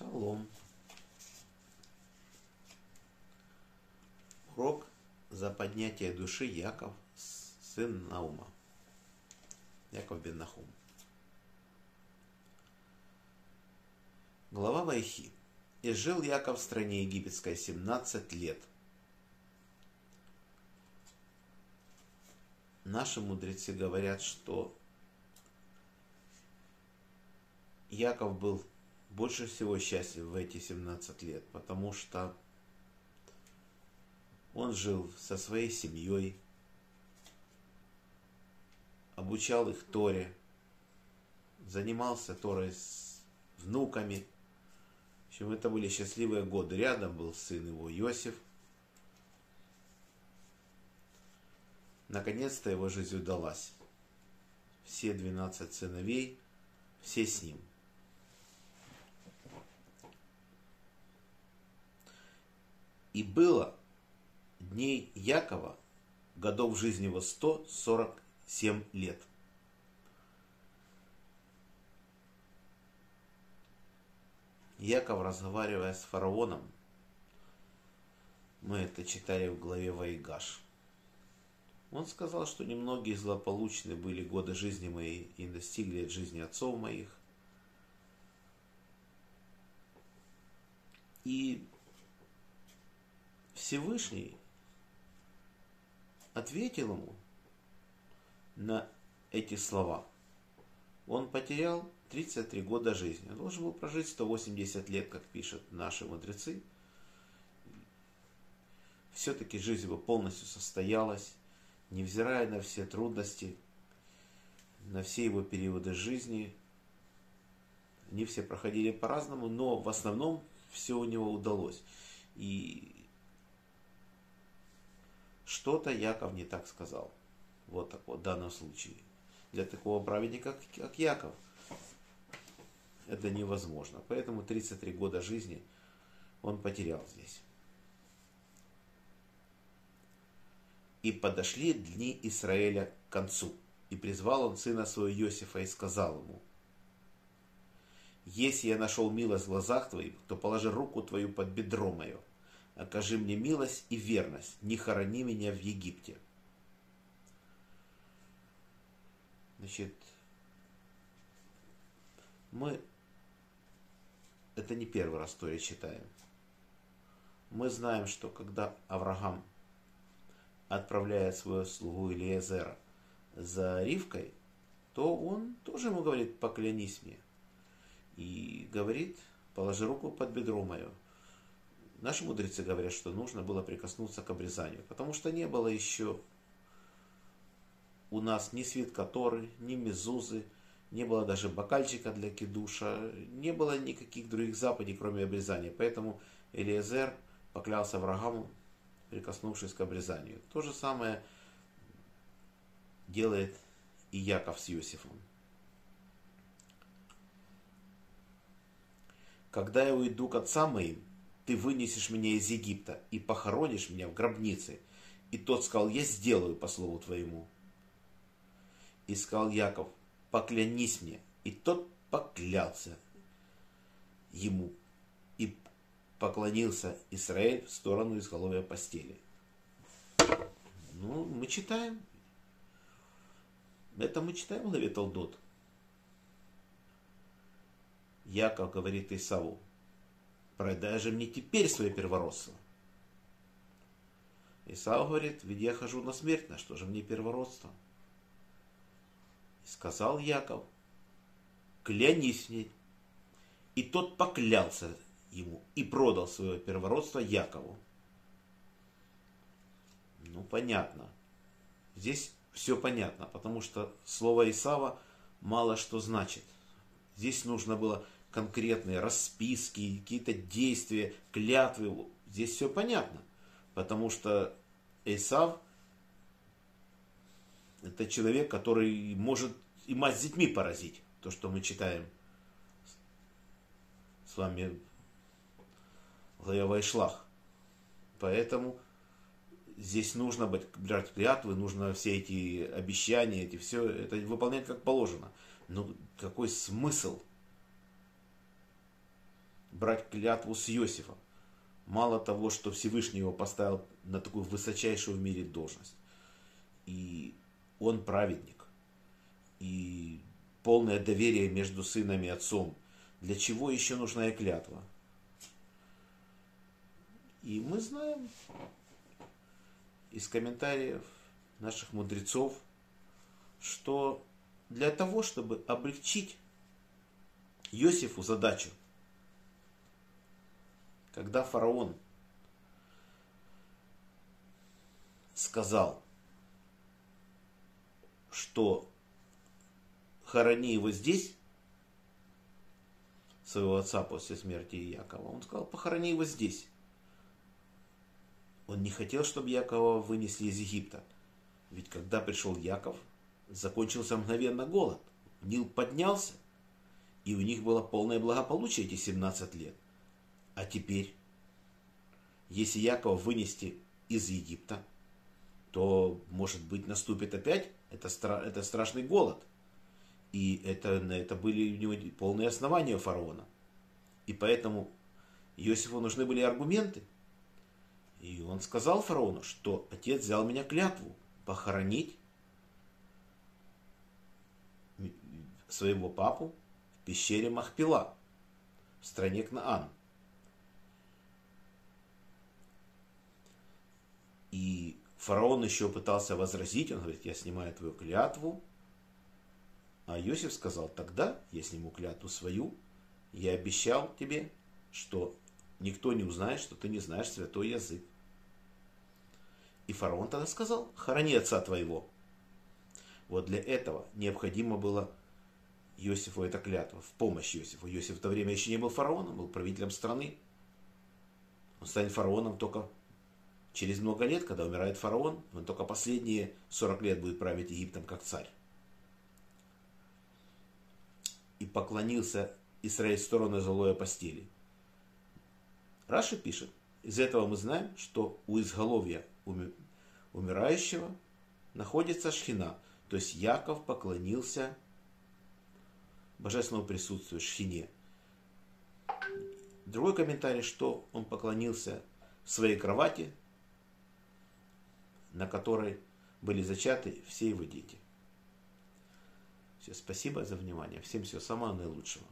Шалом. Урок за поднятие души Яков, сын Наума. Яков бен Нахум. Глава Вайхи. И жил Яков в стране египетской 17 лет. Наши мудрецы говорят, что Яков был больше всего счастлив в эти 17 лет, потому что он жил со своей семьей, обучал их Торе, занимался Торой с внуками. В общем, это были счастливые годы. Рядом был сын его Иосиф. Наконец-то его жизнь удалась. Все 12 сыновей, все с ним. И было дней Якова, годов жизни его 147 лет. Яков, разговаривая с фараоном, мы это читали в главе Вайгаш. Он сказал, что немногие злополучны были годы жизни моей и достигли от жизни отцов моих. И Всевышний ответил ему на эти слова. Он потерял 33 года жизни. Он должен был прожить 180 лет, как пишут наши мудрецы. Все-таки жизнь его полностью состоялась, невзирая на все трудности, на все его периоды жизни. Они все проходили по-разному, но в основном все у него удалось. И что-то Яков не так сказал. Вот так вот в данном случае. Для такого праведника, как Яков, это невозможно. Поэтому 33 года жизни он потерял здесь. И подошли дни Израиля к концу. И призвал он сына своего Иосифа и сказал ему, «Если я нашел милость в глазах твоих, то положи руку твою под бедро мое, окажи мне милость и верность, не хорони меня в Египте. Значит, мы это не первый раз то читаем. Мы знаем, что когда Авраам отправляет свою слугу Илиезера за Ривкой, то он тоже ему говорит, поклянись мне. И говорит, положи руку под бедро мое. Наши мудрецы говорят, что нужно было прикоснуться к обрезанию, потому что не было еще у нас ни свитка Торы, ни мезузы, не было даже бокальчика для кидуша, не было никаких других заповедей, кроме обрезания. Поэтому Элиезер поклялся врагам, прикоснувшись к обрезанию. То же самое делает и Яков с Иосифом. Когда я уйду к отцам моим, ты вынесешь меня из Египта и похоронишь меня в гробнице. И тот сказал, я сделаю по слову твоему. И сказал Яков, поклянись мне. И тот поклялся ему. И поклонился Израиль в сторону изголовья постели. Ну, мы читаем. Это мы читаем в главе Толдот. Яков говорит Исаву, продай же мне теперь свое первородство. Исау говорит, ведь я хожу на смерть, на что же мне первородство? И сказал Яков, клянись мне. И тот поклялся ему и продал свое первородство Якову. Ну, понятно. Здесь все понятно, потому что слово Исава мало что значит. Здесь нужно было конкретные расписки, какие-то действия, клятвы. Здесь все понятно. Потому что Исав это человек, который может и мать с детьми поразить. То, что мы читаем с вами в Вайшлах. Поэтому здесь нужно быть, брать клятвы, нужно все эти обещания, эти все, это выполнять как положено. Но какой смысл брать клятву с Иосифа. Мало того, что Всевышний его поставил на такую высочайшую в мире должность. И он праведник. И полное доверие между сыном и отцом. Для чего еще нужна и клятва? И мы знаем из комментариев наших мудрецов, что для того, чтобы облегчить Иосифу задачу, когда фараон сказал, что хорони его здесь, своего отца после смерти Якова, он сказал, похорони его здесь. Он не хотел, чтобы Якова вынесли из Египта. Ведь когда пришел Яков, закончился мгновенно голод. Нил поднялся, и у них было полное благополучие эти 17 лет. А теперь, если Якова вынести из Египта, то, может быть, наступит опять это, это страшный голод. И это, это были у него полные основания у фараона. И поэтому Иосифу нужны были аргументы. И он сказал фараону, что отец взял меня клятву похоронить своего папу в пещере Махпила в стране Кнаан. И фараон еще пытался возразить, он говорит, я снимаю твою клятву. А Иосиф сказал, тогда я сниму клятву свою, я обещал тебе, что никто не узнает, что ты не знаешь святой язык. И фараон тогда сказал, храни отца твоего. Вот для этого необходимо было Иосифу эта клятва, в помощь Иосифу. Иосиф в то время еще не был фараоном, был правителем страны. Он станет фараоном только через много лет, когда умирает фараон. Он только последние 40 лет будет править Египтом как царь. И поклонился Израиль в сторону золоя постели. Раши пишет, из этого мы знаем, что у изголовья умирающего находится шхина. То есть Яков поклонился божественному присутствию, шхине. Другой комментарий, что он поклонился своей кровати, на которой были зачаты все его дети. Все, спасибо за внимание. Всем всего самого наилучшего.